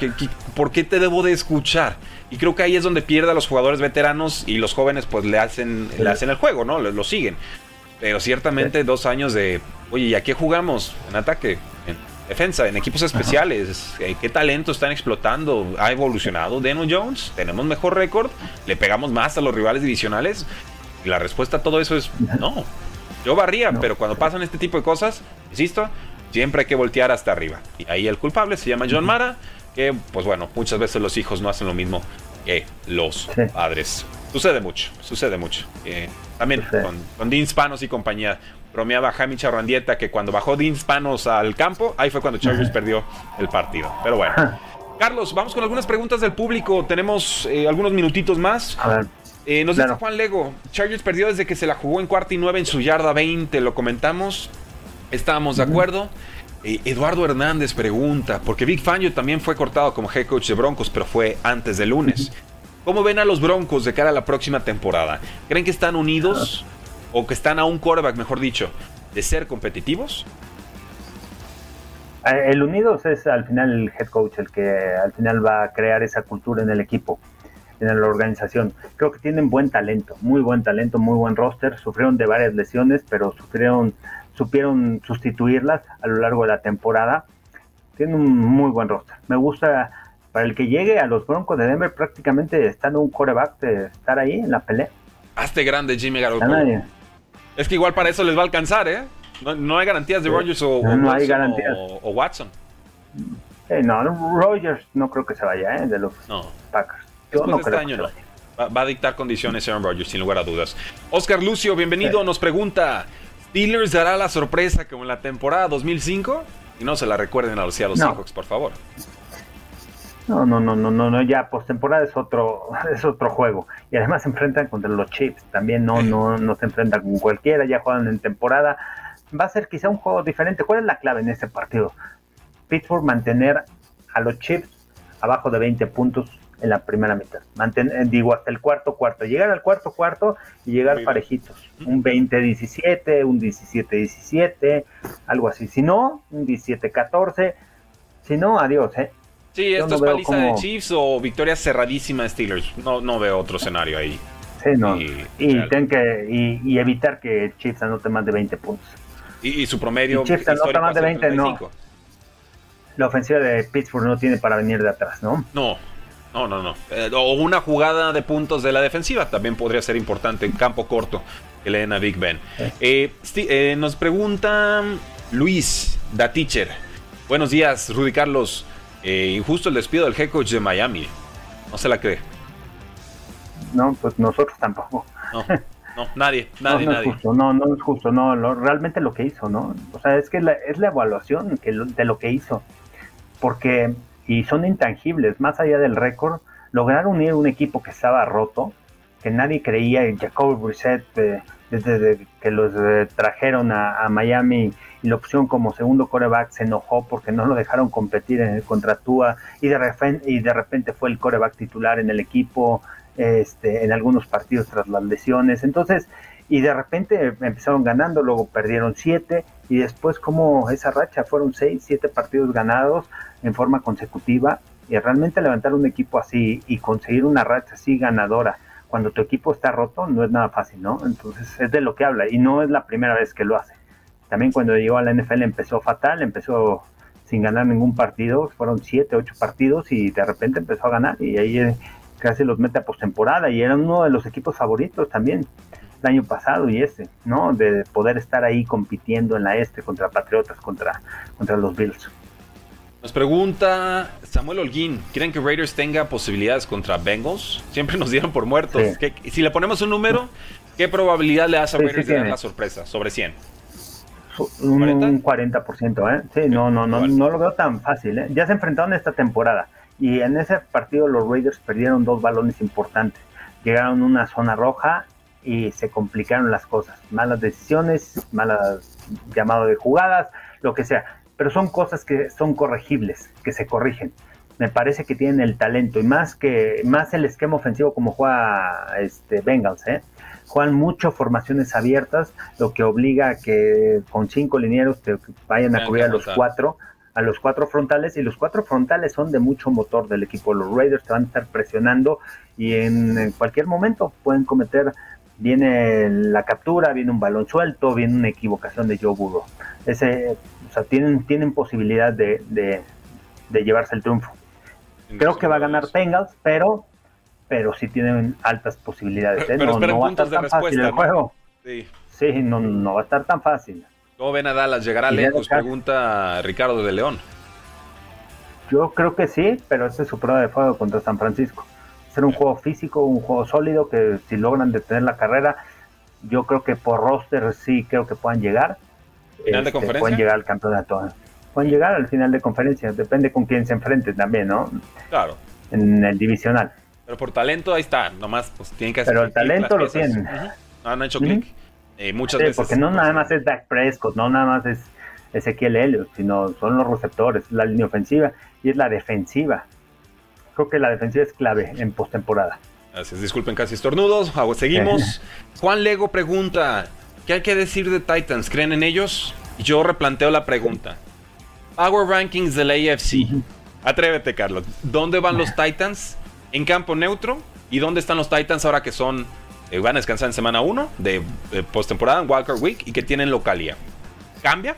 por qué te debo de escuchar? Y creo que ahí es donde pierde a los jugadores veteranos y los jóvenes pues le hacen, le hacen el juego, ¿no? Lo, siguen. Pero ciertamente dos años de, oye, ¿y a qué jugamos? En ataque, en defensa, en equipos especiales. Eh, ¿Qué talento están explotando? ¿Ha evolucionado Deno Jones? ¿Tenemos mejor récord? ¿Le pegamos más a los rivales divisionales? Y la respuesta a todo eso es no. Yo barría, pero cuando pasan este tipo de cosas, insisto, Siempre hay que voltear hasta arriba. Y ahí el culpable se llama John Mara, que pues bueno, muchas veces los hijos no hacen lo mismo que los padres. Sucede mucho, sucede mucho. Eh, también con, con Dean Spanos y compañía. Bromeaba Jaime Charrandieta que cuando bajó Dean Spanos al campo, ahí fue cuando Chargers perdió el partido. Pero bueno. Carlos, vamos con algunas preguntas del público. Tenemos eh, algunos minutitos más. A ver. Eh, nos dice Juan Lego, Chargers perdió desde que se la jugó en cuarta y nueve en su yarda 20, lo comentamos. Estábamos de acuerdo. Eh, Eduardo Hernández pregunta, porque Big Fangio también fue cortado como head coach de Broncos, pero fue antes del lunes. ¿Cómo ven a los Broncos de cara a la próxima temporada? ¿Creen que están unidos o que están a un quarterback, mejor dicho, de ser competitivos? Eh, el unidos es al final el head coach el que al final va a crear esa cultura en el equipo, en la organización. Creo que tienen buen talento, muy buen talento, muy buen roster. Sufrieron de varias lesiones, pero sufrieron supieron sustituirlas a lo largo de la temporada. Tiene un muy buen roster. Me gusta para el que llegue a los Broncos de Denver prácticamente estando un coreback de estar ahí en la pelea. Hazte grande Jimmy Garoppolo. Es que igual para eso les va a alcanzar, ¿eh? No, hay garantías de Rogers o, Watson, no, Rogers no creo que se vaya, ¿eh? De los Packers. Yo no creo este Va, va, a dictar condiciones Aaron Rodgers, sin lugar a dudas. Oscar Lucio, bienvenido, nos pregunta, Steelers dará la sorpresa como en la temporada 2005 y no se la recuerden a los Seattle Seahawks, por favor. No, no, no, no, no, no, ya postemporada es otro, es otro juego. Y además se enfrentan contra los Chips. También no, no, no se enfrentan con cualquiera, ya juegan en temporada. Va a ser quizá un juego diferente. ¿Cuál es la clave en este partido? Pittsburgh mantener a los Chips abajo de 20 puntos en la primera mitad. Eh, digo, hasta el cuarto cuarto. Llegar al cuarto cuarto y llegar parejitos. Un 20-17, un 17-17, algo así. Si no, un 17-14. Si no, adiós, ¿eh? Sí, esto es paliza de Chiefs o victoria cerradísima de Steelers. No, no veo otro escenario ahí. Sí, no. Y, que, y, evitar que Chiefs anote más de 20 puntos. Y, su promedio. Chiefs anota más de 20, no. La ofensiva de Pittsburgh no tiene para venir de atrás, ¿no? No, no, no, no. Eh, o una jugada de puntos de la defensiva también podría ser importante en campo corto que le den a Big Ben. Eh, eh, nos pregunta Luis, da teacher. Buenos días, Rudy Carlos. Eh, y justo el despido del head coach de Miami. No se la cree. No, pues nosotros tampoco. No, no nadie, nadie, no, nadie. Es justo, no, no es justo, no, realmente lo que hizo, ¿no? O sea, es que es la evaluación que, de lo que hizo. Porque, y son intangibles, más allá del récord, lograr unir un equipo que estaba roto, que nadie creía, Jacob Brissett, eh, desde que los eh, trajeron a, Miami y la opción como segundo coreback se enojó porque no lo dejaron competir en, contra Tua y de, repente, y de repente fue el coreback titular en el equipo este, en algunos partidos tras las lesiones. Entonces, y de repente empezaron ganando, luego perdieron siete y después como esa racha fueron seis, siete partidos ganados en forma consecutiva y realmente levantar un equipo así y conseguir una racha así ganadora cuando tu equipo está roto no es nada fácil, ¿no? Entonces es de lo que habla y no es la primera vez que lo hace. También cuando llegó a la NFL empezó fatal, empezó sin ganar ningún partido, fueron siete, ocho partidos y de repente empezó a ganar y ahí eh, casi los mete a postemporada y era uno de los equipos favoritos también el año pasado y este, ¿no? De poder estar ahí compitiendo en la este contra Patriotas, contra, contra los Bills. Nos pregunta Samuel Holguín, ¿quieren que Raiders tenga posibilidades contra Bengals? Siempre nos dieron por muertos. si le ponemos un número, ¿qué probabilidad le das a Raiders de dar la sorpresa? Sobre 100. Un 40%, ¿eh? Sí, no, no, no, no lo veo tan fácil, ¿eh? Ya se enfrentaron esta temporada y en ese partido los Raiders perdieron dos balones importantes. Llegaron a una zona roja y se complicaron las cosas. Malas decisiones, malas llamado de jugadas, lo que sea pero son cosas que son corregibles, que se corrigen. Me parece que tienen el talento y más que más el esquema ofensivo como juega este Bengals, ¿eh? Juegan mucho formaciones abiertas, lo que obliga a que con cinco linieros te vayan a cubrir a los cuatro, a los cuatro frontales, y los cuatro frontales son de mucho motor del equipo. Los Raiders te van a estar presionando y en cualquier momento pueden cometer viene la captura, viene un balón suelto, viene una equivocación de Joe Burrow. Ese, o sea, tienen, tienen posibilidad de, de, llevarse el triunfo. Creo que va a ganar Bengals, pero, pero sí tienen altas posibilidades. ¿eh? no, va a estar tan fácil el juego. Sí, sí no, no va a estar tan fácil. ¿Cómo ven a Dallas? ¿Llegará lejos? Pregunta Ricardo de León. Yo creo que sí, pero esta es su prueba de fuego contra San Francisco ser un juego físico, un juego sólido, que si logran detener la carrera, yo creo que por roster sí creo que puedan llegar. ¿Final de este, conferencia? Pueden llegar al campeonato. Pueden llegar al final de conferencia, depende con quién se enfrenten también, ¿no? Claro. En el divisional. Pero por talento ahí está, nomás pues tienen que hacer Pero el talento lo tienen. No han hecho clic. Eh, muchas veces. Porque no nada más es Dak Prescott, no nada más es Ezequiel Elliott, sino son los receptores, la línea ofensiva y es la defensiva creo que la defensiva es clave en postemporada. Gracias, disculpen casi estornudos. Seguimos. Juan Lego pregunta: ¿Qué hay que decir de Titans? ¿Creen en ellos? Yo replanteo la pregunta. Power Rankings del AFC. Atrévete, Carlos. ¿Dónde van los Titans? ¿En campo neutro? ¿Y dónde están los Titans ahora que son. Eh, van a descansar en semana 1 de, postemporada en Walker Week y que tienen localía? ¿Cambia?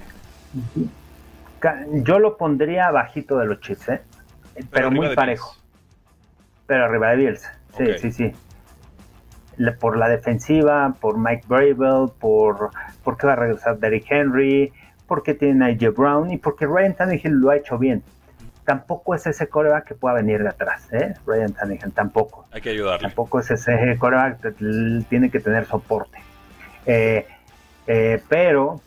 Yo lo pondría bajito de los chips, ¿eh? pero muy parejo pero arriba de Bielsa. Sí, sí, sí. por la defensiva, por Mike Bravel, por porque va a regresar Derrick Henry, porque tiene a AJ Brown y porque Ryan Tannehill lo ha hecho bien. Tampoco es ese coreback que pueda venir de atrás, ¿eh? Ryan Tannehill, tampoco. Hay que ayudarle. Tampoco es ese coreback que tiene que tener soporte. Eh, eh, pero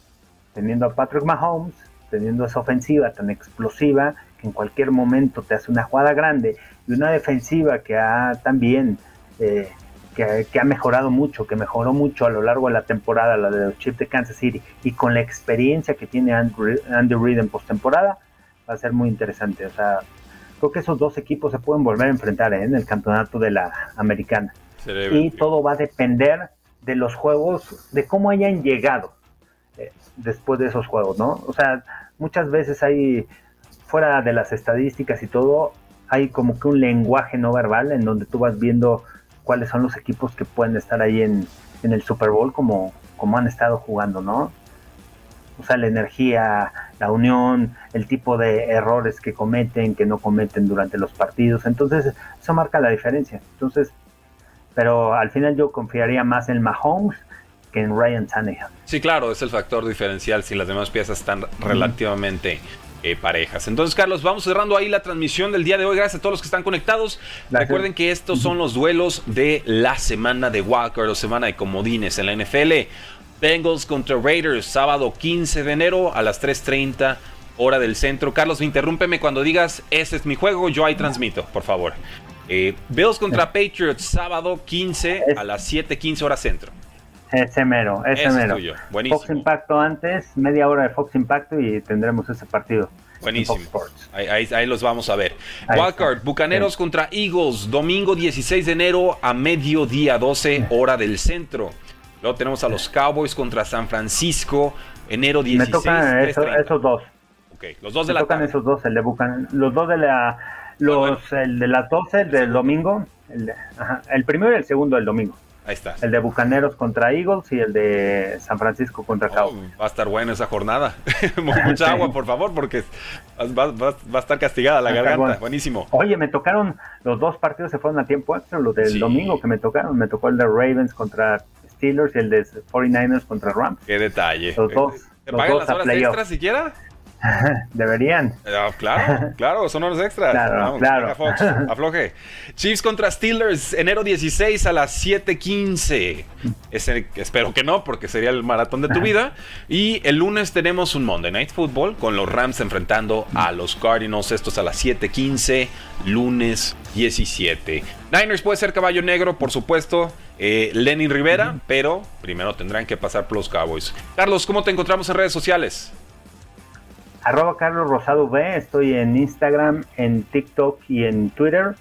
teniendo a Patrick Mahomes, teniendo esa ofensiva tan explosiva, que en cualquier momento te hace una jugada grande y una defensiva que ha también eh, que, ha mejorado mucho, que mejoró mucho a lo largo de la temporada, la de los Chiefs de Kansas City, y con la experiencia que tiene Andy, Reid en postemporada, va a ser muy interesante. O sea, creo que esos dos equipos se pueden volver a enfrentar ¿eh? en el campeonato de la americana. y todo va a depender de los juegos, de cómo hayan llegado eh, después de esos juegos, ¿no? O sea, muchas veces hay, fuera de las estadísticas y todo, hay como que un lenguaje no verbal en donde tú vas viendo cuáles son los equipos que pueden estar ahí en, el Super Bowl como, como han estado jugando, ¿no? O sea, la energía, la unión, el tipo de errores que cometen, que no cometen durante los partidos. Entonces, eso marca la diferencia. Entonces, pero al final yo confiaría más en Mahomes que en Ryan Tannehill. Sí, claro, es el factor diferencial si las demás piezas están relativamente eh, parejas. Entonces, Carlos, vamos cerrando ahí la transmisión del día de hoy. Gracias a todos los que están conectados. Recuerden que estos son los duelos de la semana de Walker o semana de comodines en la NFL. Bengals contra Raiders, sábado 15 de enero a las 3.30 hora del centro. Carlos, interrúmpeme cuando digas, ese es mi juego, yo ahí transmito, por favor. Eh, Bills contra Patriots, sábado 15 a las 7.15 hora centro. Ese mero, ese, mero. Fox Impacto antes, media hora de Fox Impacto y tendremos ese partido. Buenísimo. Ahí, los vamos a ver. Wildcard, Bucaneros contra Eagles, domingo 16 de enero a mediodía 12 hora del centro. Luego tenemos a los Cowboys contra San Francisco, enero 16. Me tocan esos dos. los dos de la tocan esos dos, el de Bucan los dos de la los, el de las 12 del domingo, el, el primero y el segundo del domingo. Ahí está. El de Bucaneros contra Eagles y el de San Francisco contra Cowboys. va a estar buena esa jornada. Mucha agua, por favor, porque va, a estar castigada la garganta. Buenísimo. Oye, me tocaron, los dos partidos se fueron a tiempo extra, los del domingo que me tocaron. Me tocó el de Ravens contra Steelers y el de 49ers contra Rams. Qué detalle. Los dos. ¿Te pagan las horas extras siquiera? Deberían. Ah, claro, claro, son horas extras. Claro, claro. afloje. Chiefs contra Steelers, enero 16 a las 7:15. espero que no, porque sería el maratón de tu vida. Y el lunes tenemos un Monday Night Football con los Rams enfrentando a los Cardinals. Estos a las 7:15, lunes 17. Niners puede ser caballo negro, por supuesto. Eh, Lenin Rivera, pero primero tendrán que pasar por los Cowboys. Carlos, ¿cómo te encontramos en redes sociales? Arroba Carlos Rosado B, estoy en Instagram, en TikTok y en Twitter.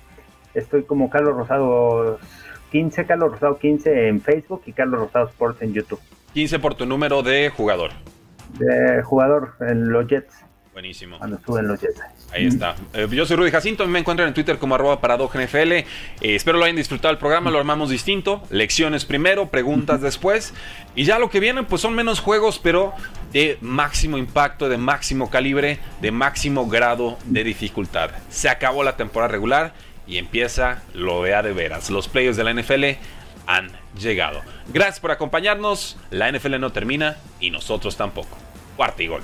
Estoy como Carlos Rosado 15, Carlos Rosado 15 en Facebook y Carlos Rosado Sports en YouTube. 15 por tu número de jugador. De jugador en los Jets. Buenísimo. Cuando suben los Jets. Ahí está. Eh, yo soy Rudy Jacinto, me encuentran en Twitter como arroba NFL. Eh, espero lo hayan disfrutado el programa, lo armamos distinto. Lecciones primero, preguntas después. Y ya lo que viene, pues son menos juegos, pero de máximo impacto, de máximo calibre, de máximo grado de dificultad. Se acabó la temporada regular y empieza lo de a de veras. Los players de la NFL han llegado. Gracias por acompañarnos. La NFL no termina y nosotros tampoco. Cuarto y gol.